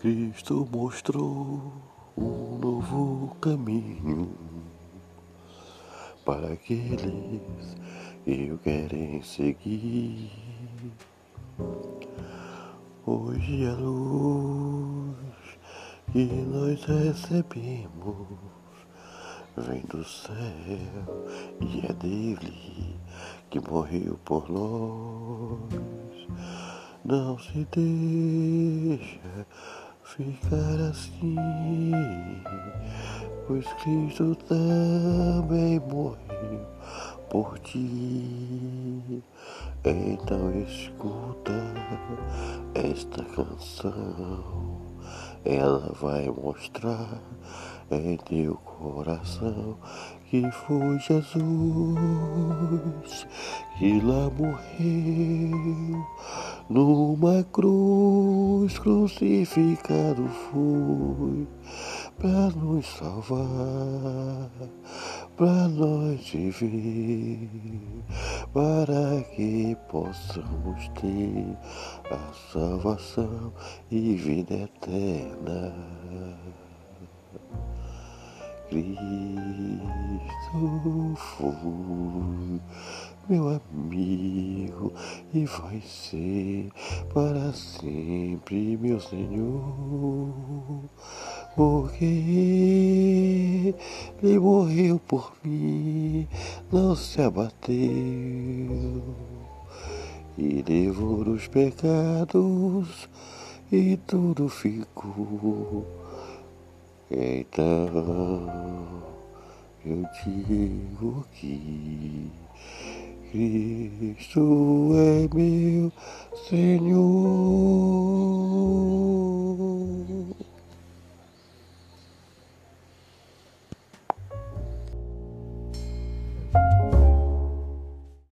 Cristo mostrou um novo caminho para aqueles que o querem seguir. Hoje a luz que nós recebemos vem do céu e é dele que morreu por nós. Não se deixa ficar assim, pois Cristo também morreu por ti. Então escuta esta canção, ela vai mostrar em teu coração que foi Jesus que lá morreu numa cruz crucificado foi para nos salvar, para nós viver, para que possamos ter a salvação e vida eterna. Cristo foi meu amigo e vai ser para sempre meu Senhor, porque ele morreu por mim, não se abateu e levou os pecados e tudo ficou. Então eu digo que Cristo é meu Senhor.